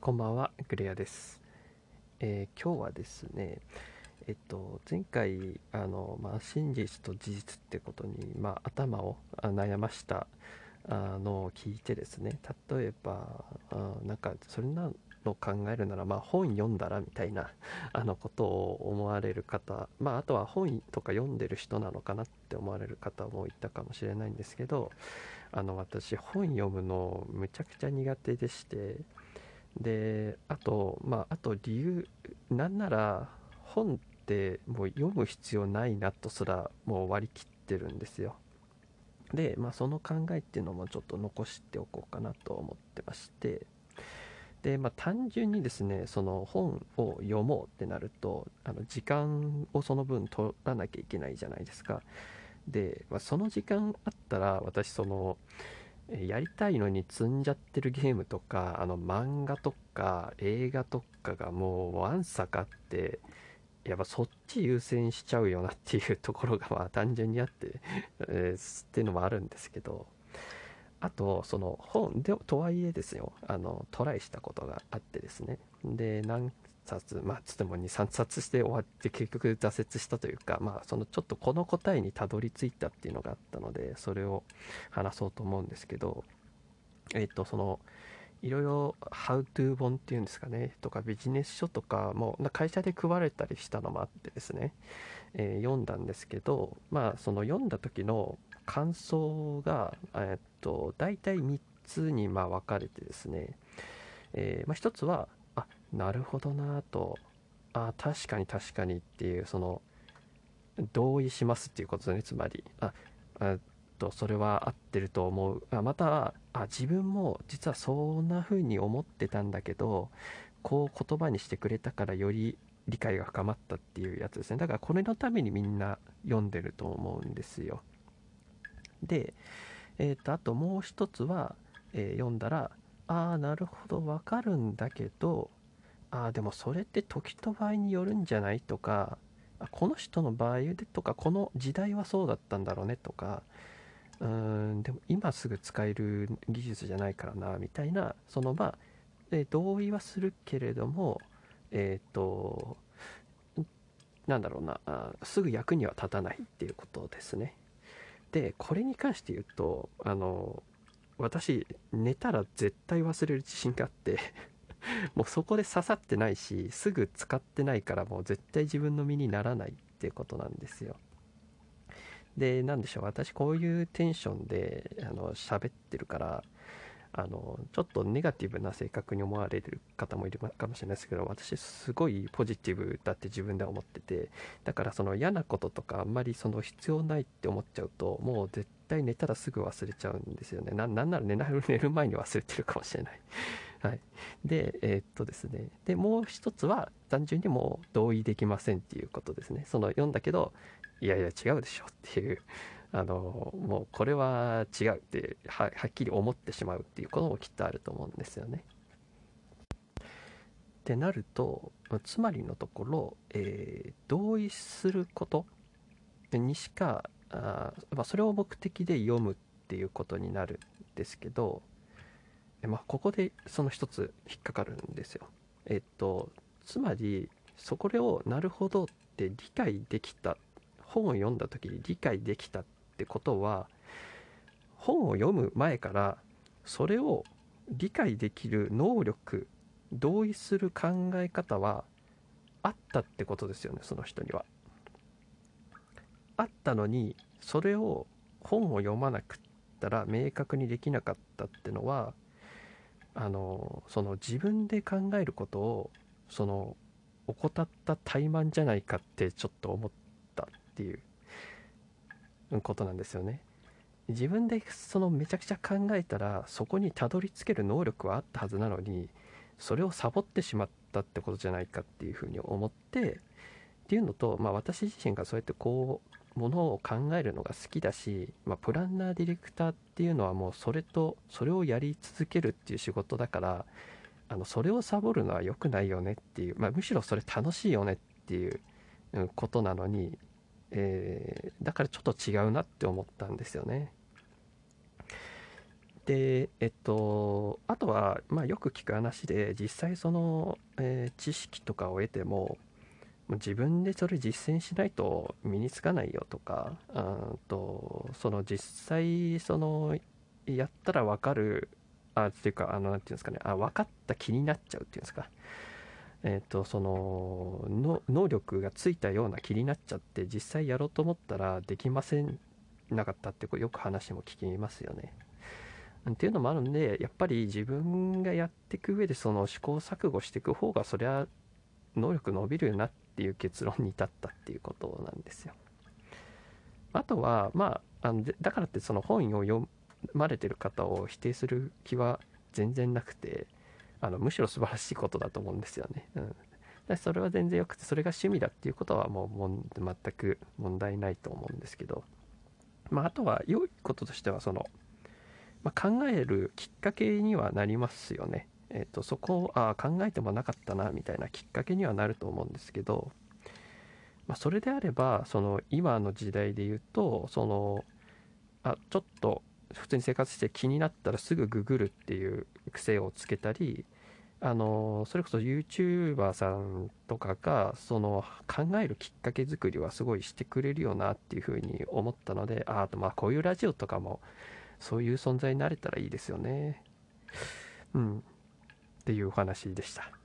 こんばんは、グレアです。えー今日はですね、えっと、前回、あの、まあ、真実と事実ってことに、まあ、頭を悩ましたあのを聞いてですね、例えば、あなんか、それなの考えるなら、まあ、本読んだらみたいな あのことを思われる方、まあ、あとは本とか読んでる人なのかなって思われる方もいたかもしれないんですけど、あの、私、本読むのむちゃくちゃ苦手でして、であとまああと理由なんなら本ってもう読む必要ないなとすらもう割り切ってるんですよ。でまあその考えっていうのもちょっと残しておこうかなと思ってまして。でまあ単純にですねその本を読もうってなるとあの時間をその分取らなきゃいけないじゃないですか。で、まあ、その時間あったら私そのやりたいのに積んじゃってるゲームとかあの漫画とか映画とかがもうわんさかってやっぱそっち優先しちゃうよなっていうところがまあ 単純にあって、えーっていうのもあるんですけどあとその本でとはいえですよあのトライしたことがあってですね。で何冊まあつっても23冊して終わって結局挫折したというかまあそのちょっとこの答えにたどり着いたっていうのがあったのでそれを話そうと思うんですけどえっ、とそのいろいろ「How to 本」っていうんですかねとかビジネス書とかも会社で配られたりしたのもあってですね、えー読んだんですけどまあその読んだ時の感想がえっ、と大体3つにまあ分かれてですね、えーまあ、1つはなるほどなと。あ確かに確かにっていうその同意しますっていうことですねつまり。ああとそれは合ってると思う。あまたはあ自分も実はそんな風に思ってたんだけどこう言葉にしてくれたからより理解が深まったっていうやつですね。だからこれのためにみんな読んでると思うんですよ。でえーとあともう一つは、えー読んだらああなるほどわかるんだけどああでもそれって時と場合によるんじゃない？とかこの人の場合でとかこの時代はそうだったんだろうねとかうんでも今すぐ使える技術じゃないからなみたいなそのまあ、えー同意はするけれどもえっ、となんだろうなあすぐ役には立たないっていうことですね。でこれに関して言うとあの私寝たら絶対忘れる自信があって もうそこで刺さってないしすぐ使ってないからもう絶対自分の身にならないっていうことなんですよ。でなんでしょう私こういうテンションであの喋ってるからあのちょっとネガティブな性格に思われる方もいるかもしれないですけど私すごいポジティブだって自分では思っててだからその嫌なこととかあんまりその必要ないって思っちゃうともう絶対寝たらすぐ忘れちゃうんですよね。ななんなら寝る前に忘れてるかもしれない。はい、でえーっとですね。でもう一つは単純にもう同意できませんっていうことですね。その読んだけどいやいや違うでしょっていう。あのもうこれは違うってははっきり思ってしまうっていうこともきっとあると思うんですよね。ってなるとつまりのところ、えー同意することにしかあ、まあ、それを目的で読むっていうことになるんですけど、まあ、ここでその一つ引っかかるんですよ。えっとつまりそこをなるほどって理解できた本を読んだ時に理解できたってことは本を読む前からそれを理解できる能力同意する考え方はあったってことですよねその人には。あったのにそれを本を読まなくったら明確にできなかったってのはあのその自分で考えることをその怠った怠慢じゃないかってちょっと思ったっていうことなんですよね。自分でそのめちゃくちゃ考えたらそこにたどり着ける能力はあったはずなのにそれをサボってしまったってことじゃないかっていうふうに思ってっていうのと、まあ、私自身がそうやってこうものを考えるのが好きだし、まあ、プランナーディレクターっていうのはもうそれとそれをやり続けるっていう仕事だからあのそれをサボるのは良くないよねっていう、まあ、むしろそれ楽しいよねっていうことなのに、えーだからちょっと違うなって思ったんですよね。でえっとあとは、まあ、よく聞く話で実際その、えー、知識とかを得ても自分でそれ実践しないと身につかないよとかとその実際そのやったら分かるあっていうかあのなんていうんですかねあ分かった気になっちゃうっていうんですかえーと、そのの能力がついたような気になっちゃって実際やろうと思ったらできませんなかったってこうよく話も聞きますよね。っていうのもあるんでやっぱり自分がやっていく上でその試行錯誤していく方がそりゃ能力伸びるよなっていう結論に至ったっていうことなんですよ。あとはまああのだからってその本を読まれてる方を否定する気は全然なくてあのむしろ素晴らしいことだと思うんですよね。うんそれは全然よくてそれが趣味だっていうことはもうもん全く問題ないと思うんですけど、まあ、あとは良いこととしてはその、まあ、考えるきっかけにはなりますよね。えーと、そこをあ考えてもなかったなみたいなきっかけにはなると思うんですけど、まあ、それであればその今の時代で言うとそのあちょっと普通に生活して気になったらすぐググるっていう癖をつけたりあのそれこそ YouTuber さんとかがその考えるきっかけ作りはすごいしてくれるよなっていうふうに思ったのでああとまあこういうラジオとかもそういう存在になれたらいいですよね。うん。っていうお話でした。